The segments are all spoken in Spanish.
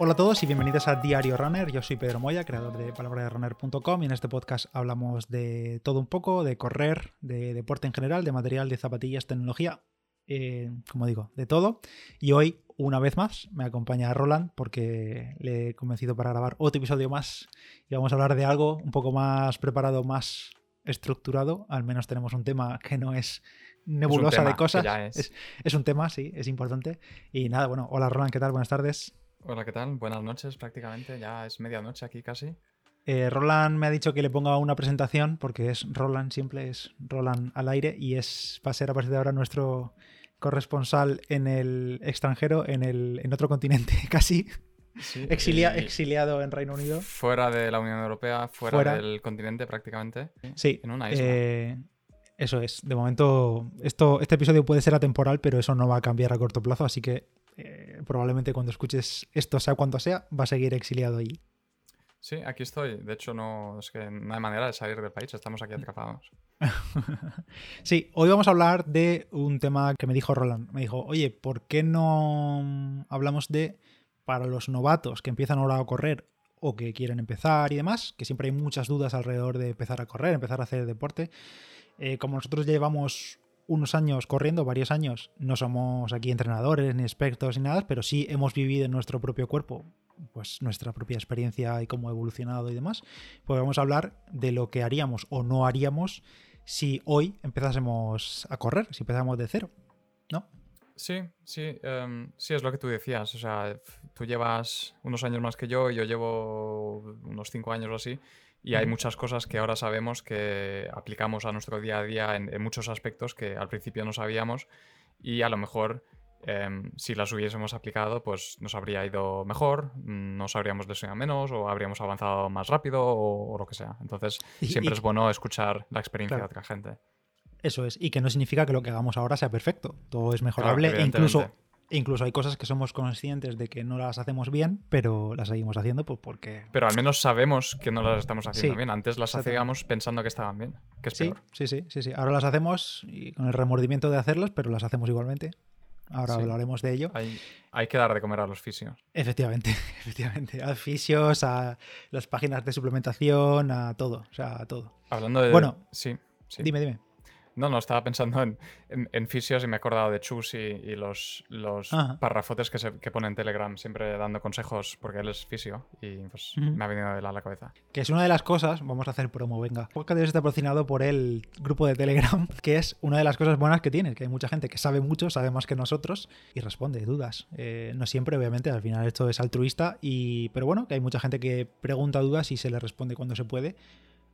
Hola a todos y bienvenidos a Diario Runner. Yo soy Pedro Moya, creador de palabraderunner.com y en este podcast hablamos de todo un poco, de correr, de deporte en general, de material, de zapatillas, tecnología, eh, como digo, de todo. Y hoy, una vez más, me acompaña Roland porque le he convencido para grabar otro episodio más y vamos a hablar de algo un poco más preparado, más estructurado. Al menos tenemos un tema que no es nebulosa de cosas. Es. es un tema, sí, es importante. Y nada, bueno, hola Roland, ¿qué tal? Buenas tardes. Hola, ¿qué tal? Buenas noches prácticamente, ya es medianoche aquí casi. Eh, Roland me ha dicho que le ponga una presentación porque es Roland, siempre es Roland al aire y es va a ser a partir de ahora nuestro corresponsal en el extranjero, en, el, en otro continente casi. exiliado en Reino Unido. Fuera de la Unión Europea, fuera, del continente prácticamente. Sí. En una isla. Eh, eso es. De momento, esto, este episodio puede ser atemporal, pero eso no va a cambiar a corto plazo, así que eh, probablemente cuando escuches esto, sea cuando sea, va a seguir exiliado allí. Sí, aquí estoy. De hecho, no, es que no hay manera de salir del país, estamos aquí atrapados. sí, hoy vamos a hablar de un tema que me dijo Roland. Me dijo, oye, ¿por qué no hablamos de para los novatos que empiezan ahora a correr o que quieren empezar y demás? Que siempre hay muchas dudas alrededor de empezar a correr, empezar a hacer deporte. Eh, como nosotros llevamos unos años corriendo, varios años, no somos aquí entrenadores ni expertos ni nada, pero sí hemos vivido en nuestro propio cuerpo pues nuestra propia experiencia y cómo ha evolucionado y demás, pues vamos a hablar de lo que haríamos o no haríamos si hoy empezásemos a correr, si empezásemos de cero, ¿no? Sí, sí, em, sí, es lo que tú decías. O sea, tú llevas unos años más que yo, yo llevo unos cinco años o así, y hay muchas cosas que ahora sabemos que aplicamos a nuestro día a día en, muchos aspectos que al principio no sabíamos y a lo mejor em, si las hubiésemos aplicado pues nos habría ido mejor, nos habríamos lesionado menos o habríamos avanzado más rápido o, lo que sea. Entonces siempre es bueno escuchar la experiencia de otra gente. Eso es, y que no significa que lo que hagamos ahora sea perfecto. Todo es mejorable e incluso incluso hay cosas que somos conscientes de que no las hacemos bien, pero las seguimos haciendo pues porque... Pero al menos sabemos que no las estamos haciendo bien. Antes las hacíamos pensando que estaban bien, que es sí, peor. Sí, sí, sí, sí. Ahora las hacemos y con el remordimiento de hacerlas, pero las hacemos igualmente. Ahora hablaremos de ello. Hay, hay, que dar de comer a los fisios. Efectivamente, efectivamente. A fisios, a las páginas de suplementación, a todo. O sea, a todo. Hablando de... Bueno, sí, sí. Dime, dime. No, no, estaba pensando en, en, fisios y me he acordado de Chus y, los, los parrafotes que, se, que pone en Telegram, siempre dando consejos porque él es fisio y pues me ha venido de la, a la cabeza. Que es una de las cosas, vamos a hacer promo, venga. Podcast está patrocinado por el grupo de Telegram, que es una de las cosas buenas que tiene, que hay mucha gente que sabe mucho, sabe más que nosotros y responde dudas. Eh, no siempre, obviamente, al final esto es altruista, y, pero bueno, que hay mucha gente que pregunta dudas y se le responde cuando se puede.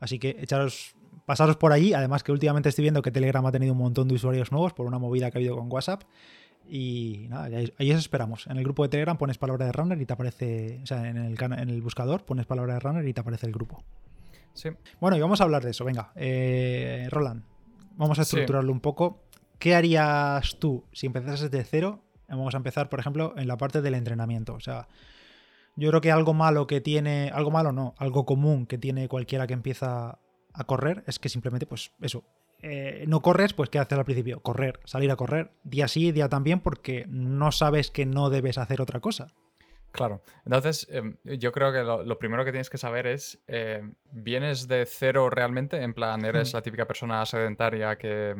Así que echaros pasaros por allí. Además que últimamente estoy viendo que Telegram ha tenido un montón de usuarios nuevos por una movida que ha habido con WhatsApp. Y nada, ahí os esperamos. En el grupo de Telegram pones palabra de runner y te aparece, o sea, en el, en el buscador pones palabra de runner y te aparece el grupo. Sí. Bueno, y vamos a hablar de eso. Venga, eh, Roland, vamos a estructurarlo un poco. ¿Qué harías tú si empezases de cero? Vamos a empezar, por ejemplo, en la parte del entrenamiento. O sea, yo creo que algo malo que tiene, algo malo no, algo común que tiene cualquiera que empieza a correr es que simplemente, pues eso, eh, no corres, pues ¿qué haces al principio? Correr, salir a correr, día sí, día también, porque no sabes que no debes hacer otra cosa. Claro, entonces em, yo creo que lo, primero que tienes que saber es, em, ¿vienes de cero realmente? En plan, ¿eres la típica persona sedentaria que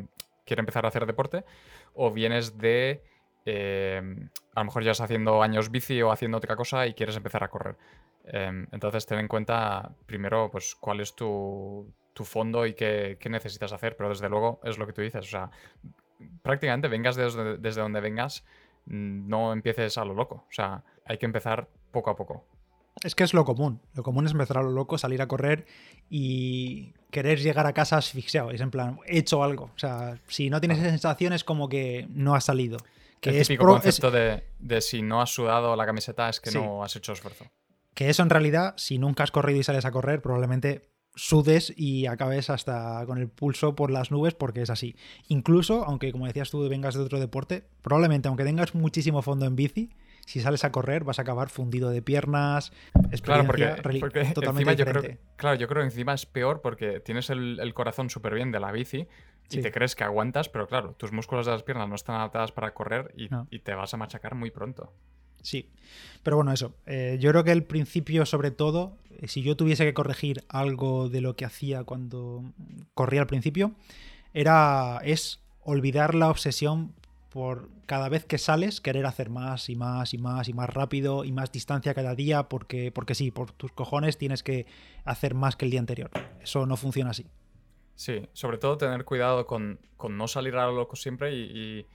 quiere empezar a hacer deporte? ¿O vienes de, em, a lo mejor ya estás haciendo años bici o haciendo otra cosa y quieres empezar a correr? entonces ten en cuenta primero, pues, cuál es tu, tu fondo y qué, necesitas hacer, pero desde luego es lo que tú dices, o sea, prácticamente vengas desde, desde donde vengas, mm, no empieces a lo loco, o sea, hay que empezar poco a poco. Es que es lo común. Lo común es empezar a lo loco, salir a correr y querer llegar a casa asfixiado. Es en plan, he hecho algo. O sea, si no tienes esa sensación es como que no has salido. Que el típico concepto de, si no has sudado la camiseta es que no has hecho esfuerzo. Que eso en realidad, si nunca has corrido y sales a correr, probablemente sudes y acabes hasta con el pulso por las nubes porque es así. Incluso, aunque como decías tú vengas de otro deporte, probablemente aunque tengas muchísimo fondo en bici, si sales a correr vas a acabar fundido de piernas. Claro, porque, totalmente Yo creo, claro, yo creo que encima es peor porque tienes el, corazón súper bien de la bici y te crees que aguantas, pero claro, tus músculos de las piernas no están adaptadas para correr y, y te vas a machacar muy pronto. Sí. Pero bueno, eso. Eh, yo creo que el principio, sobre todo, eh, si yo tuviese que corregir algo de lo que hacía cuando corría al principio, era. es olvidar la obsesión por cada vez que sales querer hacer más y más y más y más rápido y más distancia cada día porque, porque sí, por tus cojones tienes que hacer más que el día anterior. Eso no funciona así. Sí, sobre todo tener cuidado con, no salir a lo loco siempre y,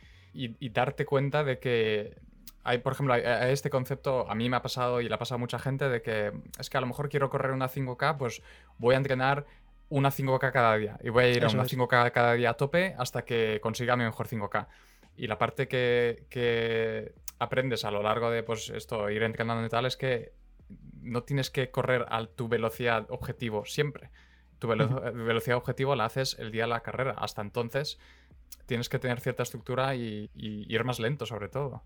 darte cuenta de que hay, por ejemplo, este concepto a mí me ha pasado y le ha pasado a mucha gente de que es que a lo mejor quiero correr una 5K, pues voy a entrenar una 5K cada día y voy a ir a una 5K cada día a tope hasta que consiga mi mejor 5K. Y la parte que, aprendes a lo largo de pues, esto, ir entrenando y tal, es que no tienes que correr a tu velocidad objetivo siempre. Tu velocidad objetivo la haces el día de la carrera. Hasta entonces tienes que tener cierta estructura y, ir más lento, sobre todo.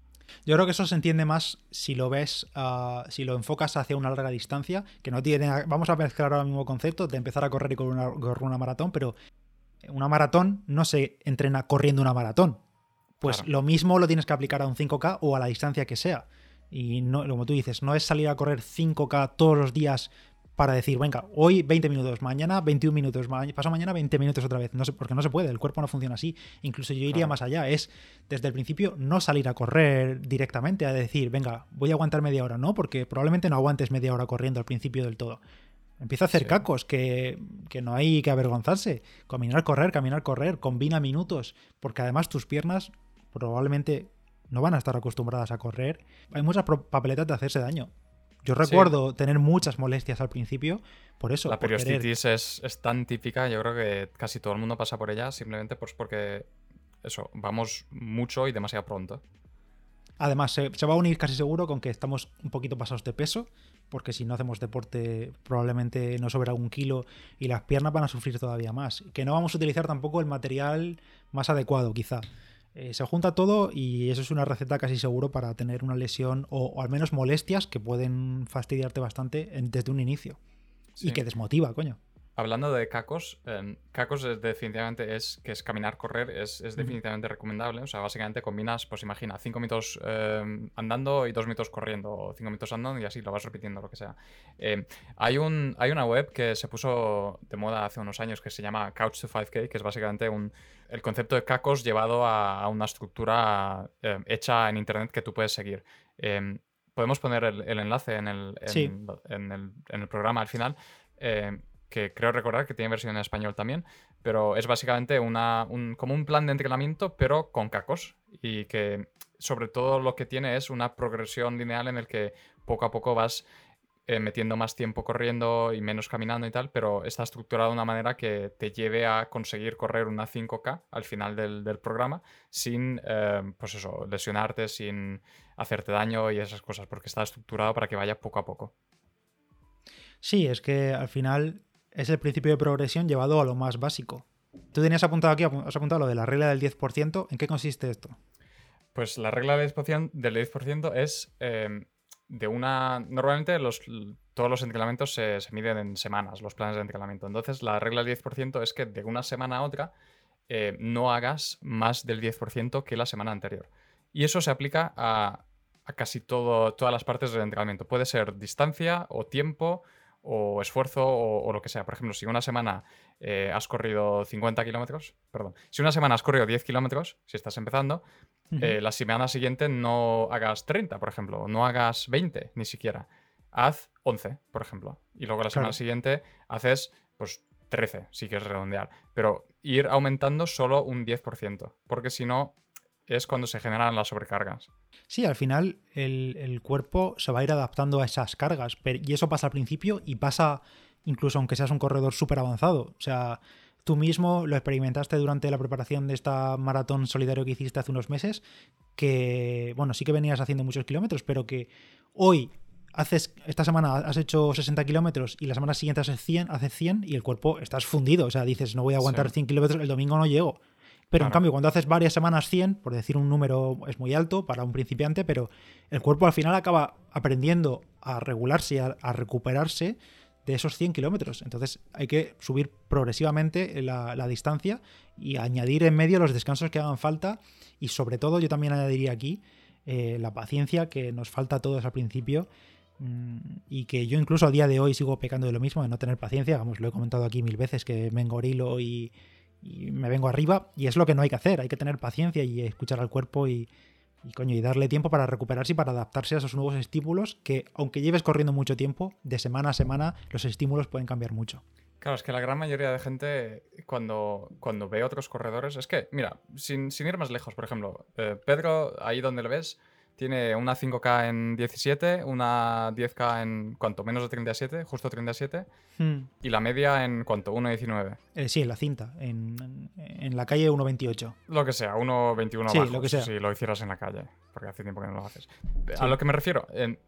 Yo creo que eso se entiende más si lo ves, ah, si lo enfocas hacia una larga distancia, que no tiene. Vamos a mezclar ahora el mismo concepto de empezar a correr y correr una, correr una maratón, pero una maratón no se entrena corriendo una maratón. Pues lo mismo lo tienes que aplicar a un 5K o a la distancia que sea. Y no, como tú dices, no es salir a correr 5K todos los días para decir, venga, hoy 20 minutos, mañana 21 minutos, paso mañana 20 minutos otra vez. No sé, porque no se puede, el cuerpo no funciona así. Incluso yo iría más allá, es desde el principio no salir a correr directamente, a decir, venga, voy a aguantar media hora, no, porque probablemente no aguantes media hora corriendo al principio del todo. Empieza a hacer cacos, que, que, no hay que avergonzarse. Caminar, correr, caminar, correr, combina minutos, porque además tus piernas probablemente no van a estar acostumbradas a correr. Hay muchas papeletas de hacerse daño. Yo recuerdo tener muchas molestias al principio, por eso. La periostitis es, tan típica, yo creo que casi todo el mundo pasa por ella, simplemente pues porque eso, vamos mucho y demasiado pronto. Además, se, va a unir casi seguro con que estamos un poquito pasados de peso, porque si no hacemos deporte probablemente no sobra un kilo y las piernas van a sufrir todavía más. Que no vamos a utilizar tampoco el material más adecuado, quizá. Eh, se junta todo y eso es una receta casi seguro para tener una lesión o, al menos molestias que pueden fastidiarte bastante desde un inicio. Y que desmotiva, coño. Hablando de cacos, em, cacos es definitivamente es que es caminar, correr, es, definitivamente recomendable. O sea, básicamente combinas, pues imagina, 5 minutos em, andando y 2 minutos corriendo, o 5 minutos andando y así lo vas repitiendo, lo que sea. Em, hay, un, hay una web que se puso de moda hace unos años que se llama Couch to 5K, que es básicamente un, el concepto de cacos llevado a, una estructura hecha en internet que tú puedes seguir. podemos poner el, enlace en el, en, el, en el programa al final que creo recordar que tiene versión en español también, pero es básicamente una, un, como un plan de entrenamiento, pero con cacos, y que sobre todo lo que tiene es una progresión lineal en el que poco a poco vas eh, metiendo más tiempo corriendo y menos caminando y tal, pero está estructurado de una manera que te lleve a conseguir correr una 5K al final del, programa sin, eh, pues eso, lesionarte, sin hacerte daño y esas cosas, porque está estructurado para que vaya poco a poco. Sí, es que al final es el principio de progresión llevado a lo más básico. Tú tenías apuntado aquí, has apuntado lo de la regla del 10%. ¿En qué consiste esto? Pues la regla del 10%, del 10 es em, de una... Normalmente los, todos los entrenamientos se, miden en semanas, los planes de entrenamiento. Entonces la regla del 10% es que de una semana a otra eh, no hagas más del 10% que la semana anterior. Y eso se aplica a, a casi todo, todas las partes del entrenamiento. Puede ser distancia o tiempo o esfuerzo o, lo que sea. Por ejemplo, si una semana eh, has corrido 50 kilómetros, perdón, si una semana has corrido 10 kilómetros, si estás empezando, eh, la semana siguiente no hagas 30, por ejemplo, no hagas 20 ni siquiera. Haz 11, por ejemplo. Y luego la semana siguiente haces, pues, 13, si quieres redondear. Pero ir aumentando solo un 10%, porque si no, es cuando se generan las sobrecargas. Sí, al final el, cuerpo se va a ir adaptando a esas cargas. y eso pasa al principio y pasa incluso aunque seas un corredor súper avanzado. O sea, tú mismo lo experimentaste durante la preparación de esta maratón solidario que hiciste hace unos meses, que, bueno, sí que venías haciendo muchos kilómetros, pero que hoy haces, esta semana has hecho 60 kilómetros y la semana siguiente haces 100, haces 100 y el cuerpo estás fundido. O sea, dices, no voy a aguantar 100 kilómetros, el domingo no llego. Pero en cambio, cuando haces varias semanas 100, por decir un número es muy alto para un principiante, pero el cuerpo al final acaba aprendiendo a regularse y a, recuperarse de esos 100 kilómetros. Entonces hay que subir progresivamente la, la, distancia y añadir en medio los descansos que hagan falta. Y sobre todo, yo también añadiría aquí eh, la paciencia que nos falta a todos al principio mm, y que yo incluso a día de hoy sigo pecando de lo mismo, de no tener paciencia, vamos, lo he comentado aquí mil veces, que me engorilo y, y me vengo arriba y es lo que no hay que hacer, hay que tener paciencia y escuchar al cuerpo y, coño, y darle tiempo para recuperarse y para adaptarse a esos nuevos estímulos que, aunque lleves corriendo mucho tiempo, de semana a semana los estímulos pueden cambiar mucho. Claro, es que la gran mayoría de gente, cuando, cuando ve otros corredores, es que, mira, sin, ir más lejos, por ejemplo, eh, Pedro, ahí donde lo ves, tiene una 5K en 17, una 10K en cuanto menos de 37, justo 37, hmm. y la media en cuánto, 1.19. Eh, sí, en la cinta, en, en la calle 1.28. Lo que sea, 1.21 sí, lo que sea. si lo hicieras en la calle, porque hace tiempo que no lo haces. A lo que me refiero, en,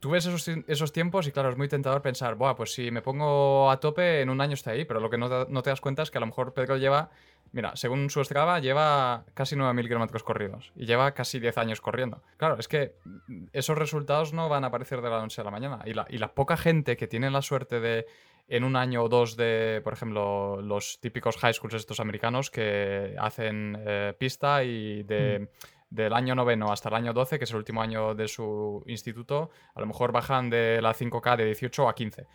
tú ves esos, esos, tiempos y claro, es muy tentador pensar, Buah, pues si me pongo a tope en un año está ahí, pero lo que no, no te das cuenta es que a lo mejor Pedro lleva Mira, según su Strava, lleva casi 9.000 kilómetros corridos y lleva casi 10 años corriendo. Claro, es que esos resultados no van a aparecer de la noche a la mañana. Y la, y la poca gente que tiene la suerte de, en un año o dos de, por ejemplo, los típicos high schools estos americanos que hacen eh, pista y de, mm. Del año noveno hasta el año 12, que es el último año de su instituto, a lo mejor bajan de la 5K de 18 a 15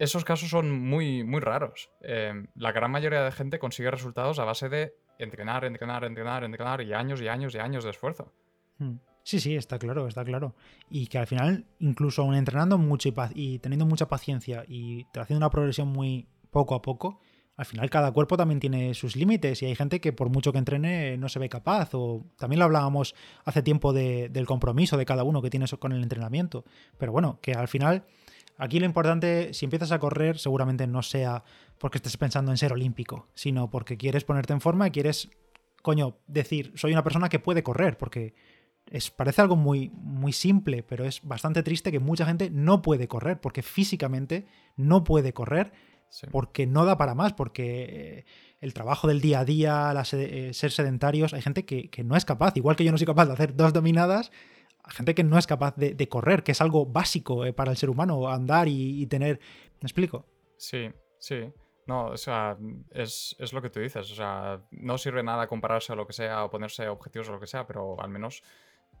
esos casos son muy, muy raros. Em, la gran mayoría de gente consigue resultados a base de entrenar, entrenar, entrenar, entrenar y años y años y años de esfuerzo. Hmm. Sí, sí, está claro, está claro. Y que al final, incluso aún entrenando mucho y, teniendo mucha paciencia y haciendo una progresión muy poco a poco, al final cada cuerpo también tiene sus límites y hay gente que por mucho que entrene no se ve capaz. O también lo hablábamos hace tiempo del compromiso de cada uno que tiene con el entrenamiento. Pero bueno, que al final Aquí lo importante, si empiezas a correr, seguramente no sea porque estés pensando en ser olímpico, sino porque quieres ponerte en forma y quieres, coño, decir, soy una persona que puede correr, porque es, parece algo muy, muy simple, pero es bastante triste que mucha gente no puede correr, porque físicamente no puede correr, porque no da para más, porque el trabajo del día a día, eh, ser sedentarios, hay gente que, que no es capaz, igual que yo no soy capaz de hacer dos dominadas, gente que no es capaz de, correr, que es algo básico eh, para el ser humano, andar y, tener... ¿Me explico? Sí, sí. No, o sea, es, lo que tú dices. O sea, no sirve nada compararse a lo que sea o ponerse objetivos o lo que sea, pero al menos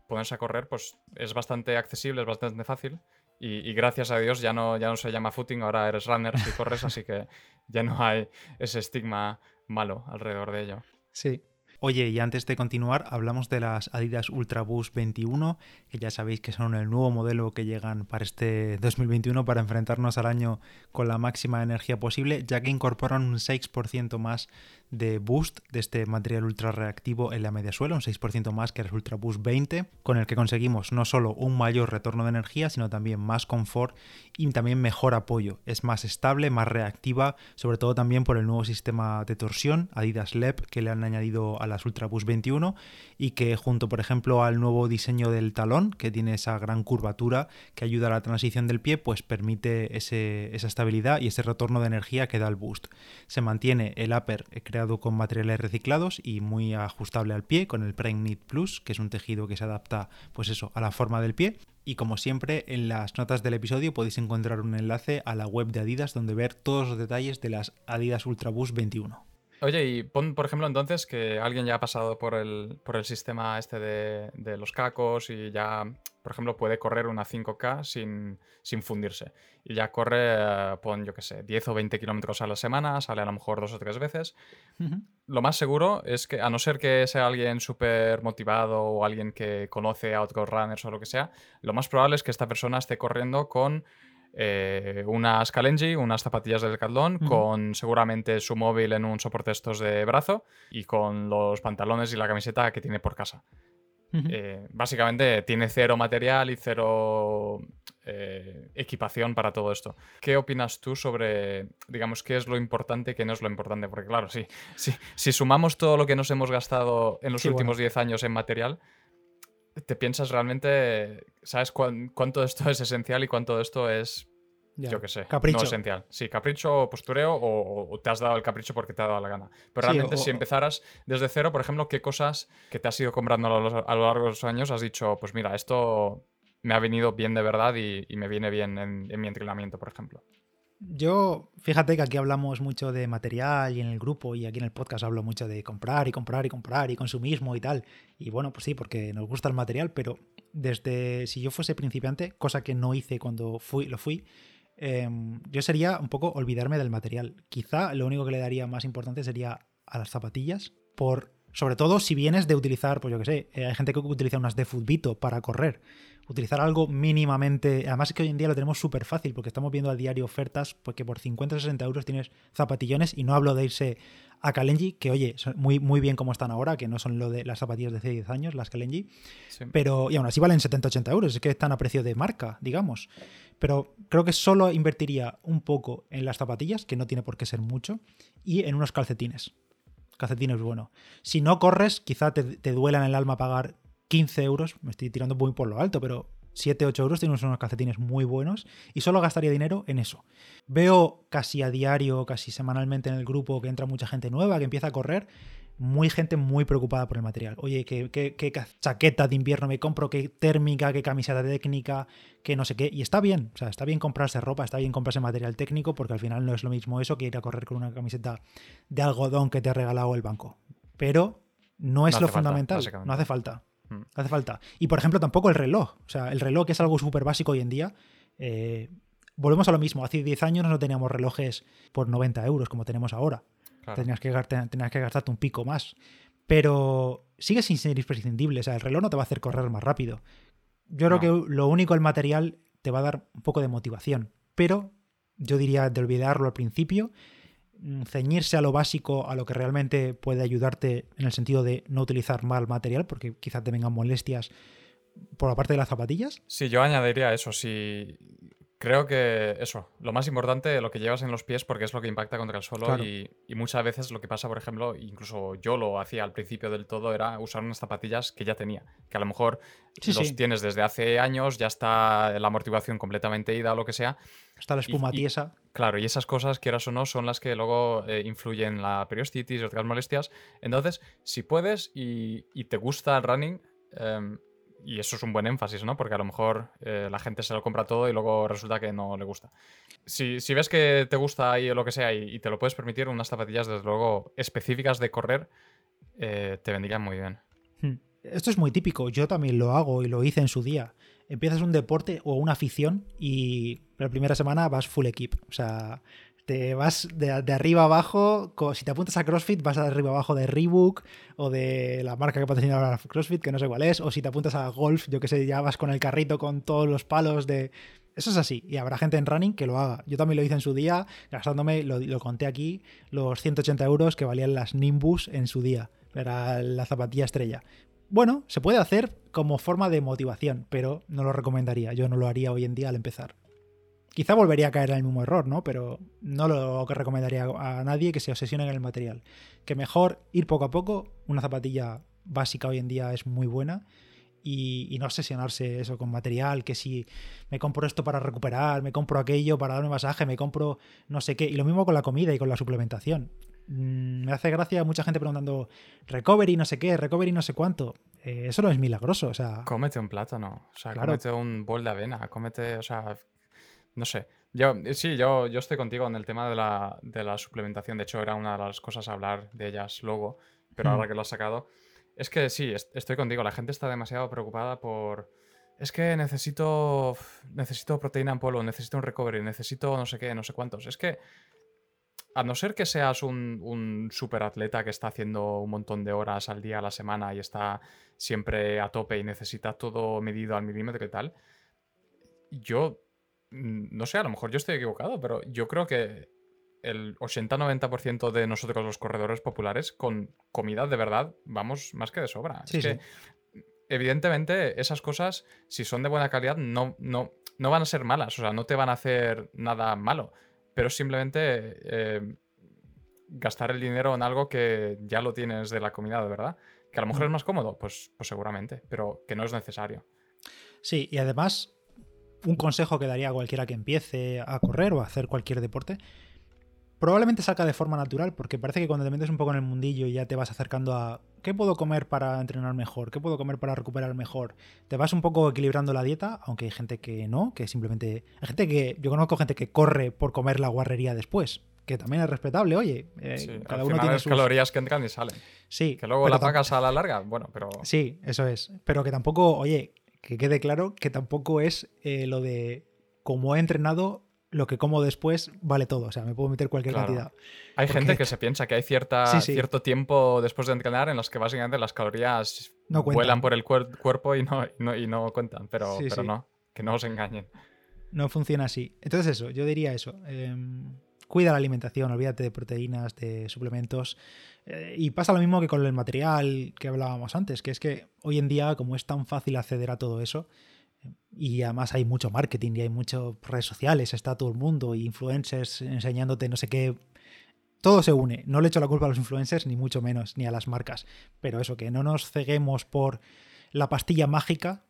ponerse a correr, pues es bastante accesible, es bastante fácil. Y, gracias a Dios ya no, ya no se llama footing, ahora eres runner si corres, así que ya no hay ese estigma malo alrededor de ello. Sí, Oye, y antes de continuar, hablamos de las Adidas Ultra Boost 21, que ya sabéis que son el nuevo modelo que llegan para este 2021 para enfrentarnos al año con la máxima energía posible, ya que incorporan un 6% más de boost de este material ultra reactivo en la media suela, un 6% más que el Ultra Boost 20, con el que conseguimos no solo un mayor retorno de energía, sino también más confort y también mejor apoyo. Es más estable, más reactiva, sobre todo también por el nuevo sistema de torsión Adidas LEP que le han añadido a las Ultra Boost 21 y que junto, por ejemplo, al nuevo diseño del talón, que tiene esa gran curvatura que ayuda a la transición del pie, pues permite esa estabilidad y ese retorno de energía que da el boost. Se mantiene el upper creado con materiales reciclados y muy ajustable al pie con el Prime Plus, que es un tejido que se adapta pues eso, a la forma del pie. Y como siempre, en las notas del episodio podéis encontrar un enlace a la web de Adidas donde ver todos los detalles de las Adidas Ultra Boost 21. Oye, y pon, por ejemplo, entonces que alguien ya ha pasado por el, por el sistema este de, de, los cacos y ya, por ejemplo, puede correr una 5K sin, sin fundirse. Y ya corre, pon, yo qué sé, 10 o 20 kilómetros a la semana, sale a lo mejor dos o tres veces. Lo más seguro es que, a no ser que sea alguien súper motivado o alguien que conoce a otros runners o lo que sea, lo más probable es que esta persona esté corriendo con eh, unas Kalenji, unas zapatillas del Decathlon, con seguramente su móvil en un soporte estos de brazo y con los pantalones y la camiseta que tiene por casa. Eh, básicamente tiene cero material y cero eh, equipación para todo esto. ¿Qué opinas tú sobre, digamos, qué es lo importante y qué no es lo importante? Porque claro, sí, sí si sumamos todo lo que nos hemos gastado en los últimos 10 años en material, te piensas realmente, ¿sabes cuánto de esto es esencial y cuánto de esto es, yo qué sé, capricho. no esencial? Sí, capricho o postureo o, te has dado el capricho porque te ha dado la gana. Pero realmente si empezaras desde cero, por ejemplo, ¿qué cosas que te has ido comprando a lo, largo de los años has dicho, pues mira, esto me ha venido bien de verdad y, me viene bien en, mi entrenamiento, por ejemplo? Yo, fíjate que aquí hablamos mucho de material y en el grupo y aquí en el podcast hablo mucho de comprar y comprar y comprar y consumismo y tal. Y bueno, pues sí, porque nos gusta el material, pero desde si yo fuese principiante, cosa que no hice cuando fui, lo fui, em, yo sería un poco olvidarme del material. Quizá lo único que le daría más importante sería a las zapatillas, por sobre todo si vienes de utilizar, pues yo que sé, eh, hay gente que utiliza unas de Footbito para correr. Utilizar algo mínimamente. Además, es que hoy en día lo tenemos súper fácil porque estamos viendo a diario ofertas porque por 50 o 60 euros tienes zapatillones y no hablo de irse a Kalenji, que oye, son muy, muy bien como están ahora, que no son lo de las zapatillas de hace 10 años, las Kalenji. Pero, y aún así valen 70-80 euros, es que están a precio de marca, digamos. Pero creo que solo invertiría un poco en las zapatillas, que no tiene por qué ser mucho, y en unos calcetines calcetines bueno. Si no corres, quizá te, duela en el alma pagar 15 euros, me estoy tirando muy por lo alto, pero 7, 8 euros tienes unos calcetines muy buenos y solo gastaría dinero en eso. Veo casi a diario, casi semanalmente en el grupo que entra mucha gente nueva que empieza a correr muy gente muy preocupada por el material. Oye, ¿qué, chaqueta de invierno me compro, qué térmica, qué camiseta técnica, qué no sé qué. Y está bien, o sea, está bien comprarse ropa, está bien comprarse material técnico, porque al final no es lo mismo eso que ir a correr con una camiseta de algodón que te ha regalado el banco. Pero no es lo fundamental, no hace falta. Mm. Hace falta. Y por ejemplo, tampoco el reloj. O sea, el reloj que es algo súper básico hoy en día. Eh, volvemos a lo mismo. Hace 10 años no teníamos relojes por 90 euros como tenemos ahora. Tenías, que, tenías que gastarte un pico más. Pero sigue sin ser imprescindible. O sea, el reloj no te va a hacer correr más rápido. Yo creo que lo único, el material, te va a dar un poco de motivación. Pero yo diría de olvidarlo al principio, mm, ceñirse a lo básico, a lo que realmente puede ayudarte en el sentido de no utilizar mal material, porque quizás te vengan molestias por la parte de las zapatillas. Sí, yo añadiría eso. Si Creo que eso, lo más importante, lo que llevas en los pies, porque es lo que impacta contra el suelo. Y, muchas veces lo que pasa, por ejemplo, incluso yo lo hacía al principio del todo, era usar unas zapatillas que ya tenía. Que a lo mejor los tienes desde hace años, ya está la amortiguación completamente ida o lo que sea. Está la espuma tiesa. Claro, y esas cosas, quieras o no, son las que luego eh, influyen en la periostitis y otras molestias. Entonces, si puedes y, te gusta el running, em, y eso es un buen énfasis, ¿no? Porque a lo mejor eh, la gente se lo compra todo y luego resulta que no le gusta. Si, ves que te gusta o lo que sea y, te lo puedes permitir, unas zapatillas, desde luego, específicas de correr, eh, te vendrían muy bien. Hmm. Esto es muy típico, yo también lo hago y lo hice en su día. Empiezas un deporte o una afición y la primera semana vas full equip. O sea, te vas de, arriba abajo, si te apuntas a CrossFit vas de arriba abajo de Reebok o de la marca que patrocina ahora CrossFit, que no sé cuál es, o si te apuntas a golf, yo que sé, ya vas con el carrito con todos los palos de... Eso es así, y habrá gente en running que lo haga. Yo también lo hice en su día, gastándome, lo, lo conté aquí, los 180 euros que valían las Nimbus en su día. Era la zapatilla estrella. Bueno, se puede hacer como forma de motivación, pero no lo recomendaría. Yo no lo haría hoy en día al empezar. Quizá volvería a caer en el mismo error, ¿no? Pero no lo que recomendaría a nadie que se obsesione en el material. Que mejor ir poco a poco. Una zapatilla básica hoy en día es muy buena. Y, no obsesionarse eso con material, que si me compro esto para recuperar, me compro aquello para darme masaje, me compro no sé qué. Y lo mismo con la comida y con la suplementación. Mm, me hace gracia mucha gente preguntando recovery no sé qué, recovery no sé cuánto. Eh, eso no es milagroso, o sea... Cómete un plátano, o sea, cómete un bol de avena, cómete, o sea, no sé. Yo, eh, sí, yo, yo estoy contigo en el tema de la, de la suplementación. De hecho, era una de las cosas a hablar de ellas luego, pero ahora mm. que lo has sacado. Es que sí, estoy contigo. La gente está demasiado preocupada por. Es que necesito. Necesito proteína en polvo, necesito un recovery, necesito no sé qué, no sé cuántos. Es que. A no ser que seas un, un superatleta que está haciendo un montón de horas al día, a la semana y está siempre a tope y necesita todo medido al milímetro y tal, yo no sé, a lo mejor yo estoy equivocado, pero yo creo que el 80-90% de nosotros los corredores populares con comida de verdad vamos más que de sobra. es que, evidentemente, esas cosas, si son de buena calidad, no, no, no van a ser malas, o sea, no te van a hacer nada malo, pero simplemente eh, gastar el dinero en algo que ya lo tienes de la comida de verdad. Que a lo mejor mm. es más cómodo, pues, pues seguramente, pero que no es necesario. Sí, y además un consejo que daría a cualquiera que empiece a correr o a hacer cualquier deporte, probablemente salga de forma natural, porque parece que cuando te metes un poco en el mundillo y ya te vas acercando a qué puedo comer para entrenar mejor, qué puedo comer para recuperar mejor, te vas un poco equilibrando la dieta, aunque hay gente que no, que simplemente... Hay gente que... Yo conozco gente que corre por comer la guarrería después, que también es respetable, oye. Eh, cada uno tiene sus calorías que entran y salen. Sí. Que luego la pagas a la larga, bueno, pero... Sí, eso es. Pero que tampoco, oye, que quede claro que tampoco es eh, lo de como he entrenado, lo que como después vale todo. O sea, me puedo meter cualquier cantidad. Hay gente que se piensa que hay cierta, cierto tiempo después de entrenar en los que básicamente las calorías vuelan por el cuerpo y no, y no, cuentan, pero, pero no, que no os engañen. No funciona así. Entonces eso, yo diría eso. Em, cuida la alimentación, olvídate de proteínas, de suplementos. Eh, y pasa lo mismo que con el material que hablábamos antes, que es que hoy en día, como es tan fácil acceder a todo eso, y además hay mucho marketing y hay muchas redes sociales, está todo el mundo, y influencers enseñándote no sé qué. Todo se une. No le echo la culpa a los influencers, ni mucho menos, ni a las marcas. Pero eso, que no nos ceguemos por la pastilla mágica.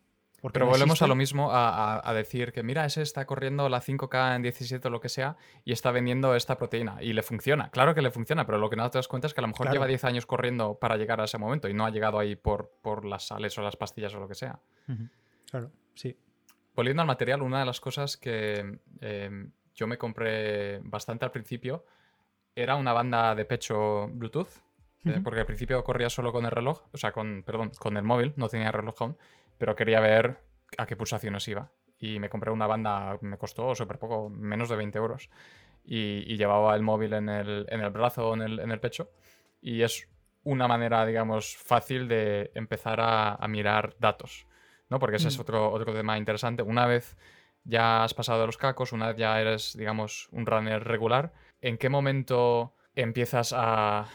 Pero volvemos a lo mismo, a, decir que mira, ese está corriendo la 5K en 17 o lo que sea y está vendiendo esta proteína y le funciona. Claro que le funciona, pero lo que no te das cuenta es que a lo mejor lleva 10 años corriendo para llegar a ese momento y no ha llegado ahí por, por las sales o las pastillas o lo que sea. Claro, sí. Volviendo al material, una de las cosas que em, yo me compré bastante al principio era una banda de pecho Bluetooth, eh, porque al principio corría solo con el reloj, o sea, con, perdón, con el móvil, no tenía reloj aún, pero quería ver a qué pulsaciones iba. Y me compré una banda, me costó súper poco, menos de 20 euros. Y, llevaba el móvil en el, en el brazo o en el, en el, pecho. Y es una manera, digamos, fácil de empezar a, a mirar datos. ¿no? Porque ese es mm. otro, otro tema interesante. Una vez ya has pasado de los cacos, una vez ya eres, digamos, un runner regular, ¿en qué momento empiezas a,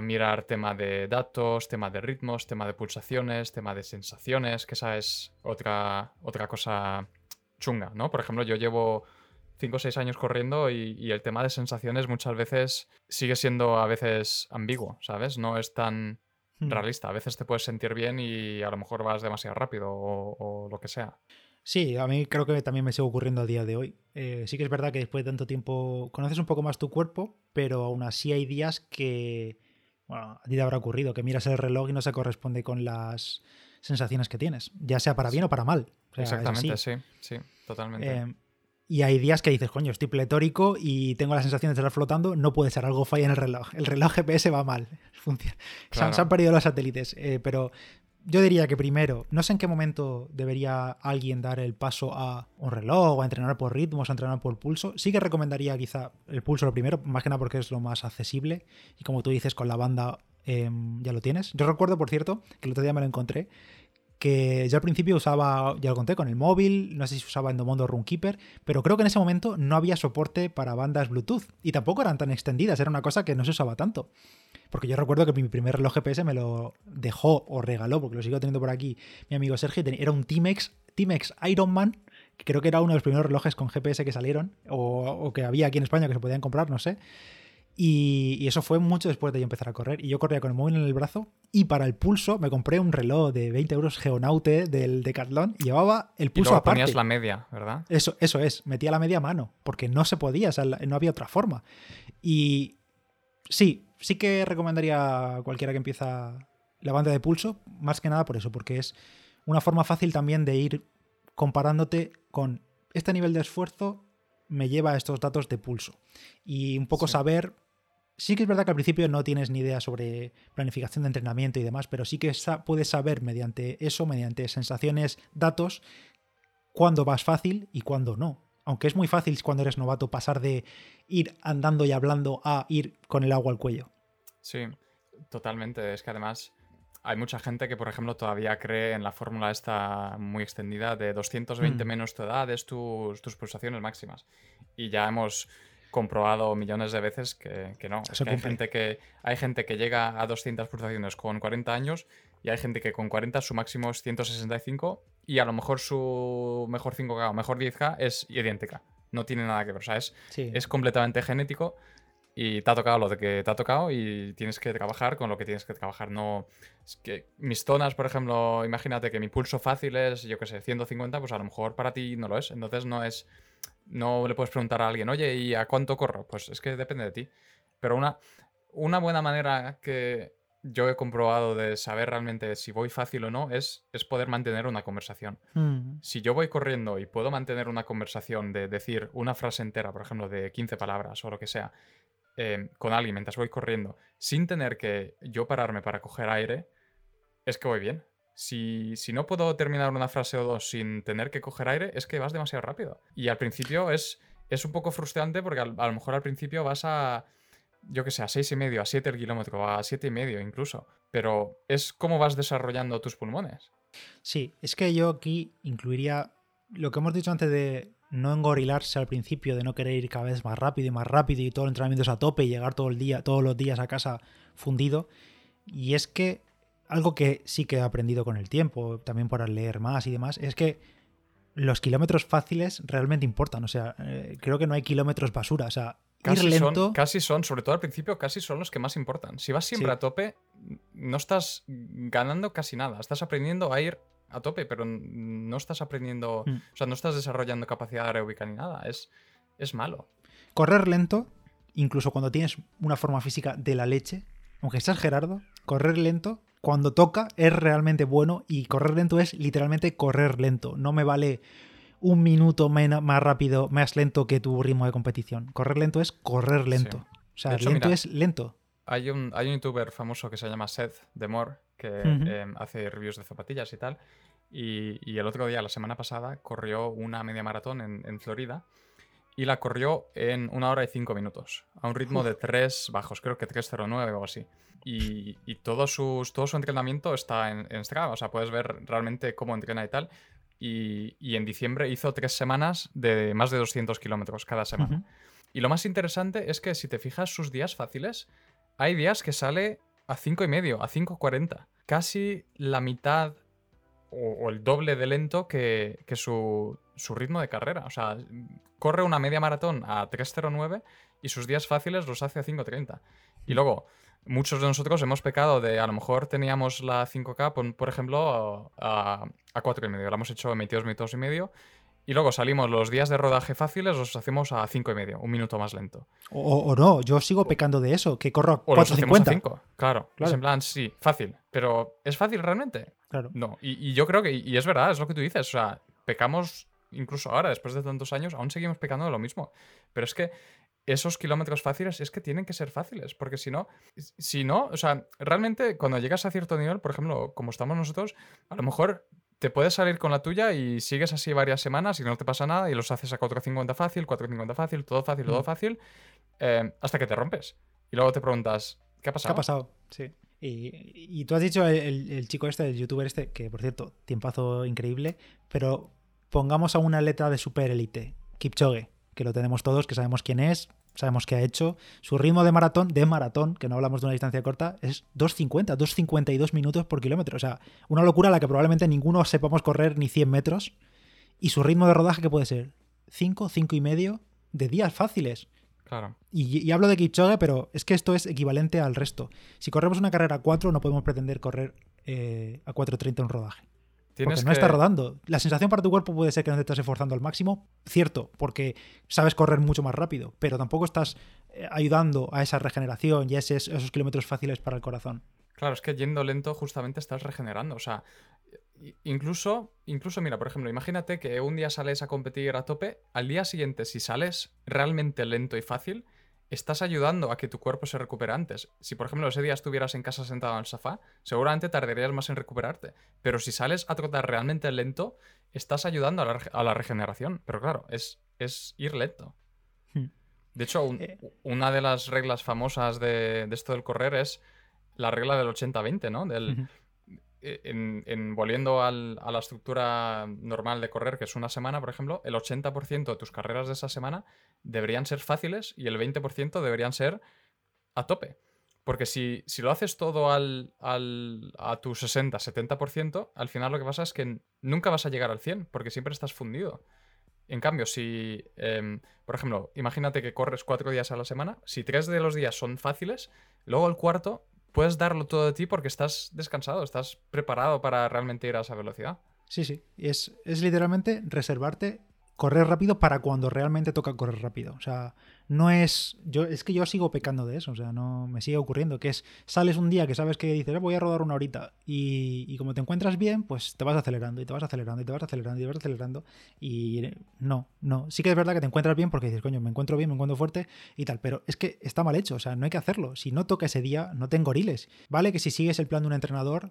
mirar tema de datos, tema de ritmos, tema de pulsaciones, tema de sensaciones? Que esa es otra, otra cosa chunga, ¿no? Por ejemplo, yo llevo 5 o 6 años corriendo y, y, el tema de sensaciones muchas veces sigue siendo a veces ambiguo, ¿sabes? No es tan Hmm. realista. A veces te puedes sentir bien y a lo mejor vas demasiado rápido o, lo que sea. Sí, a mí creo que también me sigue ocurriendo a día de hoy. Eh, sí que es verdad que después de tanto tiempo conoces un poco más tu cuerpo, pero aún así hay días que, bueno, a ti te habrá ocurrido, que miras el reloj y no se corresponde con las sensaciones que tienes, ya sea para bien o para mal. Exactamente, sí, sí, totalmente. Eh, y hay días que dices, coño, estoy pletórico y tengo la sensación de estar flotando, no puede ser, algo falla en el reloj. El reloj GPS va mal. Funciona. Se, han, perdido los satélites. Eh, pero yo diría que primero, no sé en qué momento debería alguien dar el paso a un reloj, a entrenar por ritmos, a entrenar por pulso. Sí que recomendaría quizá el pulso lo primero, más que nada porque es lo más accesible. Y como tú dices, con la banda em, ya lo tienes. Yo recuerdo, por cierto, que el otro día me lo encontré que yo al principio usaba, ya lo conté, con el móvil, no sé si usaba Endomondo Runkeeper, pero creo que en ese momento no había soporte para bandas Bluetooth y tampoco eran tan extendidas, era una cosa que no se usaba tanto. Porque yo recuerdo que mi primer reloj GPS me lo dejó o regaló, porque lo sigo teniendo por aquí mi amigo Sergio, era un Timex, Timex Ironman, que creo que era uno de los primeros relojes con GPS que salieron, o, o que había aquí en España que se podían comprar, no sé. Y, eso fue mucho después de yo empezar a correr. Y yo corría con el móvil en el brazo. Y para el pulso me compré un reloj de 20 euros Geonaute del Decathlon. Y llevaba el pulso y luego ponías la media, ¿verdad? Eso, eso es. Metía la media a mano. Porque no se podía. O sea, no había otra forma. Y sí, sí que recomendaría a cualquiera que empieza la banda de pulso. Más que nada por eso. Porque es una forma fácil también de ir comparándote con este nivel de esfuerzo me lleva a estos datos de pulso. Y un poco saber sí que es verdad que al principio no tienes ni idea sobre planificación de entrenamiento y demás, pero sí que puedes saber mediante eso, mediante sensaciones, datos, cuándo vas fácil y cuándo no. Aunque es muy fácil cuando eres novato pasar de ir andando y hablando a ir con el agua al cuello. Sí, totalmente. Es que además hay mucha gente que, por ejemplo, todavía cree en la fórmula esta muy extendida de 220 mm. menos tu edad es tus, tus pulsaciones máximas. Y ya hemos comprobado millones de veces que, no. hay, gente que, hay gente que llega a 200 pulsaciones con 40 años y hay gente que con 40 su máximo es 165 y a lo mejor su mejor 5K o mejor 10K es idéntica. No tiene nada que ver. O sea, es, es completamente genético y te ha tocado lo de que te ha tocado y tienes que trabajar con lo que tienes que trabajar. No, es que mis zonas, por ejemplo, imagínate que mi pulso fácil es, yo qué sé, 150, pues a lo mejor para ti no lo es. Entonces no es no le puedes preguntar a alguien, oye, ¿y a cuánto corro? Pues es que depende de ti. Pero una, una buena manera que yo he comprobado de saber realmente si voy fácil o no es, es poder mantener una conversación. Mm. Si yo voy corriendo y puedo mantener una conversación de decir una frase entera, por ejemplo, de 15 palabras o lo que sea, eh, con alguien mientras voy corriendo, sin tener que yo pararme para coger aire, es que voy bien. Si, si no puedo terminar una frase o dos sin tener que coger aire, es que vas demasiado rápido. Y al principio es, es un poco frustrante porque a lo mejor al principio vas a, yo que sé, a seis y medio, a 7 el kilómetro, a siete y medio incluso. Pero es cómo vas desarrollando tus pulmones. Sí, es que yo aquí incluiría lo que hemos dicho antes de no engorilarse al principio, de no querer ir cada vez más rápido y más rápido y todo el entrenamiento es a tope y llegar todo el día, todos los días a casa fundido. Y es que algo que sí que he aprendido con el tiempo, también por leer más y demás, es que los kilómetros fáciles realmente importan. O sea, eh, creo que no hay kilómetros basura. O sea, Casi ir lento. son, casi son, sobre todo al principio, casi son los que más importan. Si vas siempre Sí. a tope, no estás ganando casi nada. Estás aprendiendo a ir a tope, pero no estás aprendiendo, Mm. o sea, no estás desarrollando capacidad aeróbica ni nada. Es, es malo. Correr lento, incluso cuando tienes una forma física de la leche, aunque seas Gerardo, correr lento, cuando toca, es realmente bueno y correr lento es literalmente correr lento. No me vale un minuto más rápido, más lento que tu ritmo de competición. Correr lento es correr lento. O sea, hecho, lento mira, es lento. Hay un, hay un youtuber famoso que se llama Seth Demore, que eh, hace reviews de zapatillas y tal. Y, y el otro día, la semana pasada, corrió una media maratón en, en Florida y la corrió en una hora y cinco minutos, a un ritmo de tres bajos, creo que 3.09 o algo así. Y, y todo, sus, todo su entrenamiento está en, en Strava, o sea, puedes ver realmente cómo entrena y tal. Y, y en diciembre hizo tres semanas de más de 200 kilómetros cada semana. Y lo más interesante es que si te fijas sus días fáciles, hay días que sale a 5 y medio, a 5.40. Casi la mitad o, o el doble de lento que, que su, su ritmo de carrera. O sea, corre una media maratón a 3.09 y sus días fáciles los hace a 5.30. Y luego, muchos de nosotros hemos pecado de, a lo mejor teníamos la 5K, por, por ejemplo, a, a 4 y medio. La hemos hecho en 22 minutos y medio. Y luego salimos los días de rodaje fáciles, los hacemos a 5 y medio, un minuto más lento. O, o no, yo sigo pecando de eso, que corro a O los hacemos a 4.50. 5, claro. Claro. Es en plan, sí, fácil. Pero ¿es fácil realmente? Claro. No. Y, y yo creo que, y es verdad, es lo que tú dices. O sea, pecamos, incluso ahora, después de tantos años, aún seguimos pecando de lo mismo. Pero es que esos kilómetros fáciles es que tienen que ser fáciles, porque si no, si no, o sea, realmente cuando llegas a cierto nivel, por ejemplo, como estamos nosotros, a lo mejor te puedes salir con la tuya y sigues así varias semanas y no te pasa nada y los haces a 4.50 fácil, 4.50 fácil, todo fácil, todo Mm. fácil, eh, hasta que te rompes. Y luego te preguntas, ¿qué ha ¿Qué pasado? ha pasado? Sí. Y, y tú has dicho el, el- el chico este, el youtuber este, que por cierto, tiempazo increíble, pero pongamos a una atleta de super élite, Kipchoge, que lo tenemos todos, que sabemos quién es, sabemos qué ha hecho. Su ritmo de maratón, de maratón, que no hablamos de una distancia corta, es 2.50, 2.52 minutos por kilómetro. O sea, una locura a la que probablemente ninguno sepamos correr ni 100 metros. Y su ritmo de rodaje, ¿qué puede ser? 5, 5 y medio de días fáciles. Claro. Y, y hablo de Kipchoge, pero es que esto es equivalente al resto. Si corremos una carrera a 4, no podemos pretender correr eh, a 4.30 un rodaje. Porque no que... está rodando. La sensación para tu cuerpo puede ser que no te estás esforzando al máximo, cierto, porque sabes correr mucho más rápido, pero tampoco estás eh, ayudando a esa regeneración y a esos, esos kilómetros fáciles para el corazón. Claro, es que yendo lento justamente estás regenerando. O sea, incluso, incluso, mira, por ejemplo, imagínate que un día sales a competir a tope, al día siguiente, si sales realmente lento y fácil, estás ayudando a que tu cuerpo se recupere antes. Si, por ejemplo, ese día estuvieras en casa sentado en el sofá, seguramente tardarías más en recuperarte. Pero si sales a trotar realmente lento, estás ayudando a la, rege- a la regeneración. Pero claro, es, es ir lento. Hmm. De hecho, un- Eh. una de las reglas famosas de, de esto del correr es la regla del 80-20, ¿no? Del, en- volviendo a la estructura normal de correr, que es una semana, por ejemplo, el 80% de tus carreras de esa semana deberían ser fáciles y el 20% deberían ser a tope. Porque si, si lo haces todo al, al- a tu 60-70%, al final lo que pasa es que nunca vas a llegar al 100, porque siempre estás fundido. En cambio, si, em, por ejemplo, imagínate que corres cuatro días a la semana, si tres de los días son fáciles, luego el cuarto puedes darlo todo de ti porque estás descansado, estás preparado para realmente ir a esa velocidad. Sí, sí. Es, es literalmente reservarte correr rápido para cuando realmente toca correr rápido. O sea, no es. Yo, es que yo sigo pecando de eso. O sea, no me sigue ocurriendo. Que es. Sales un día que sabes que dices, "Eh, voy a rodar una horita. Y, y como te encuentras bien, pues te vas acelerando y te vas acelerando y te vas acelerando y te vas acelerando. Y no, no. Sí que es verdad que te encuentras bien porque dices, coño, me encuentro bien, me encuentro fuerte y tal. Pero es que está mal hecho. O sea, no hay que hacerlo. Si no toca ese día, no te engoriles. Vale que si sigues el plan de un entrenador,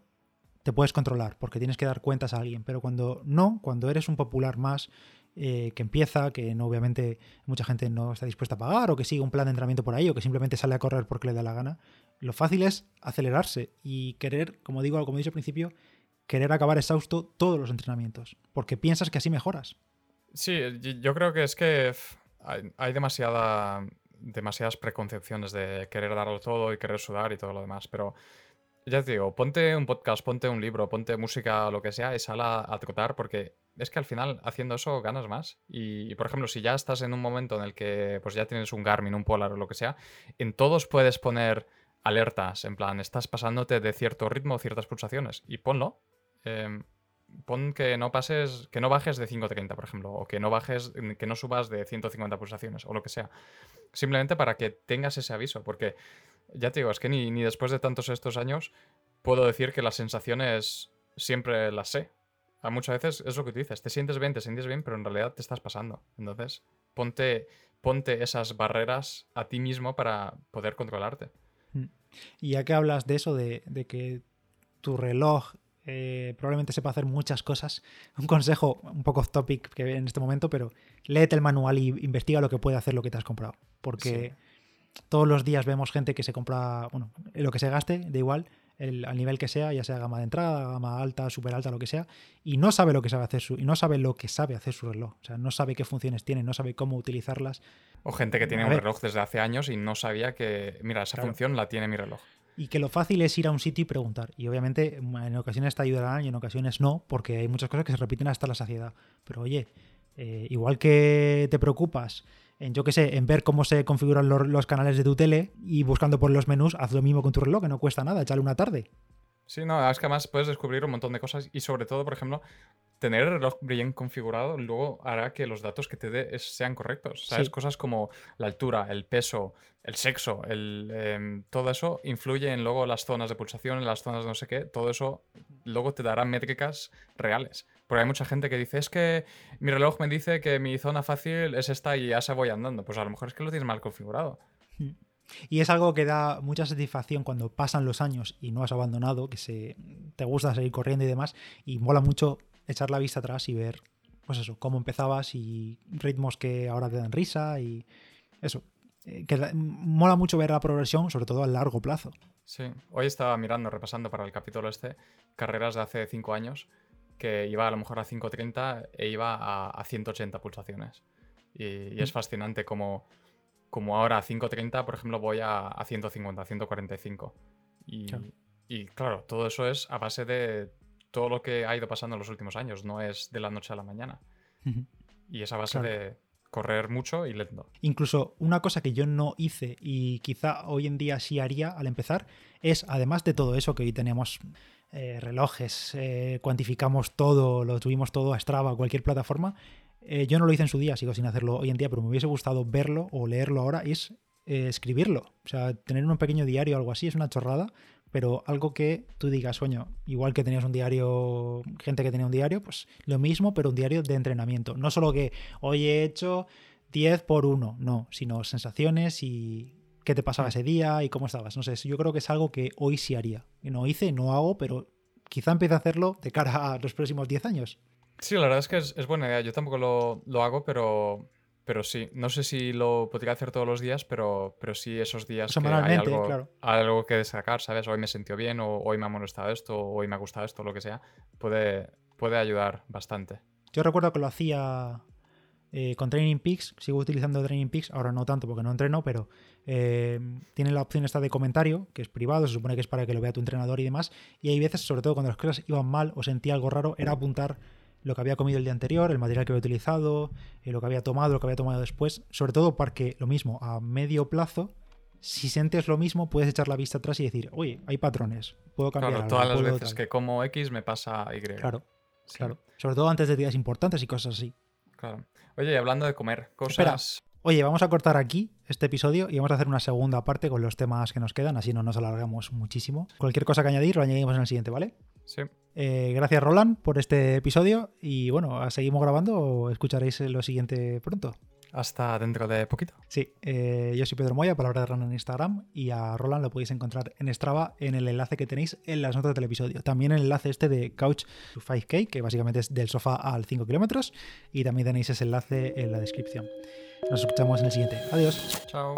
te puedes controlar porque tienes que dar cuentas a alguien. Pero cuando no, cuando eres un popular más eh, que empieza, que no, obviamente mucha gente no está dispuesta a pagar o que sigue un plan de entrenamiento por ahí o que simplemente sale a correr porque le da la gana, lo fácil es acelerarse y querer, como digo, como he dicho al principio, querer acabar exhausto todos los entrenamientos, porque piensas que así mejoras. Sí, yo creo que es que hay, hay demasiada, demasiadas preconcepciones de querer darlo todo y querer sudar y todo lo demás, pero ya te digo, ponte un podcast, ponte un libro, ponte música lo que sea y sal a, a trotar porque es que al final haciendo eso ganas más. Y, y, por ejemplo, si ya estás en un momento en el que pues ya tienes un Garmin, un Polar o lo que sea, en todos puedes poner alertas, en plan, estás pasándote de cierto ritmo, ciertas pulsaciones y ponlo. Em, pon que no pases, que no bajes de 5.30, por ejemplo, o que no bajes, que no subas de 150 pulsaciones, o lo que sea. Simplemente para que tengas ese aviso, porque ya te digo, es que ni, ni después de tantos estos años puedo decir que las sensaciones siempre las sé. A muchas veces es lo que tú dices, te sientes bien, te sientes bien, pero en realidad te estás pasando. Entonces, ponte, ponte esas barreras a ti mismo para poder controlarte. Y ya que hablas de eso, de, de que tu reloj eh, probablemente sepa hacer muchas cosas, un consejo un poco off topic que en este momento, pero léete el manual y investiga lo que puede hacer lo que te has comprado. Porque todos los días vemos gente que se compra, bueno, lo que se gaste, da igual, el, al nivel que sea, ya sea gama de entrada, gama alta, super alta, lo que sea, y no sabe lo que sabe hacer su, y no sabe lo que sabe hacer su reloj. O sea, no sabe qué funciones tiene, no sabe cómo utilizarlas. O gente que tiene A un ver. reloj desde hace años y no sabía que, mira, esa Claro. función la tiene mi reloj. Y que lo fácil es ir a un sitio y preguntar. Y obviamente en ocasiones te ayudarán y en ocasiones no, porque hay muchas cosas que se repiten hasta la saciedad. Pero oye, eh, igual que te preocupas en, yo qué sé, en ver cómo se configuran los, los canales de tu tele y buscando por los menús, haz lo mismo con tu reloj, que no cuesta nada, échale una tarde. Sí, no, es que además puedes descubrir un montón de cosas y sobre todo, por ejemplo, tener el reloj bien configurado luego hará que los datos que te dé sean correctos. ¿Sabes? Sí. Cosas como la altura, el peso, el sexo, el, em, todo eso influye en luego las zonas de pulsación, en las zonas de no sé qué. Todo eso luego te dará métricas reales. Porque hay mucha gente que dice, es que mi reloj me dice que mi zona fácil es esta y ya se voy andando. Pues a lo mejor es que lo tienes mal configurado. Y es algo que da mucha satisfacción cuando pasan los años y no has abandonado, que se, te gusta seguir corriendo y demás, y mola mucho echar la vista atrás y ver, pues eso, cómo empezabas y ritmos que ahora te dan risa y eso. eh, Que mola mucho ver la progresión, sobre todo a largo plazo. Sí, hoy estaba mirando, repasando para el capítulo este, carreras de hace 5 años, que iba a lo mejor a 5.30 e iba a, a 180 pulsaciones. Y, y es Mm. fascinante como, como ahora a 5.30, por ejemplo, voy a, a 150, 145. Y Claro. y claro, todo eso es a base de todo lo que ha ido pasando en los últimos años, no es de la noche a la mañana. Y es a base Claro. de correr mucho y lento. Incluso una cosa que yo no hice y quizá hoy en día sí haría al empezar es, además de todo eso que hoy tenemos eh, relojes, eh, cuantificamos todo, lo tuvimos todo a Strava, cualquier plataforma, eh, yo no lo hice en su día, sigo sin hacerlo hoy en día, pero me hubiese gustado verlo o leerlo ahora, es escribirlo. O sea, tener un pequeño diario o algo así es una chorrada, pero algo que tú digas, sueño, igual que tenías un diario, gente que tenía un diario, pues lo mismo, pero un diario de entrenamiento. No solo que hoy he hecho 10 por 1, no, sino sensaciones y qué te pasaba ese día y cómo estabas. No sé, yo creo que es algo que hoy sí haría. No hice, no hago, pero quizá empiece a hacerlo de cara a los próximos 10 años. Sí, la verdad es que es, es buena idea. Yo tampoco lo, lo hago, pero, pero sí. No sé si lo podría hacer todos los días, pero, pero sí esos días que hay algo, claro. algo que destacar, ¿sabes? Hoy me sentió bien, o hoy me ha molestado esto, o hoy me ha gustado esto, lo que sea. Puede, puede ayudar bastante. Yo recuerdo que lo hacía eh, con Training Peaks, sigo utilizando Training Peaks, ahora no tanto porque no entreno, pero eh, tiene la opción esta de comentario, que es privado, se supone que es para que lo vea tu entrenador y demás, y hay veces, sobre todo cuando las cosas iban mal o sentía algo raro, era apuntar lo que había comido el día anterior, el material que había utilizado, eh, lo que había tomado, lo que había tomado después, sobre todo porque lo mismo, a medio plazo, si sientes lo mismo, puedes echar la vista atrás y decir, oye, hay patrones, puedo cambiar Claro, algo, todas las veces tal". que como X me pasa Y. Claro, Sí. claro. Sobre todo antes de días importantes y cosas así. Claro. Oye, y hablando de comer, cosas. Oye, vamos a cortar aquí este episodio y vamos a hacer una segunda parte con los temas que nos quedan, así no nos alargamos muchísimo. Cualquier cosa que añadir lo añadimos en el siguiente, ¿vale? Sí. Eh, gracias, Roland, por este episodio y bueno, seguimos grabando o escucharéis lo siguiente pronto. Hasta dentro de poquito. Sí, eh, yo soy Pedro Moya, palabra de Run en Instagram, y a Roland lo podéis encontrar en Strava en el enlace que tenéis en las notas del episodio. También el enlace este de Couch to 5K, que básicamente es del sofá al 5 kilómetros, y también tenéis ese enlace en la descripción. Nos escuchamos en el siguiente. Adiós. Chao.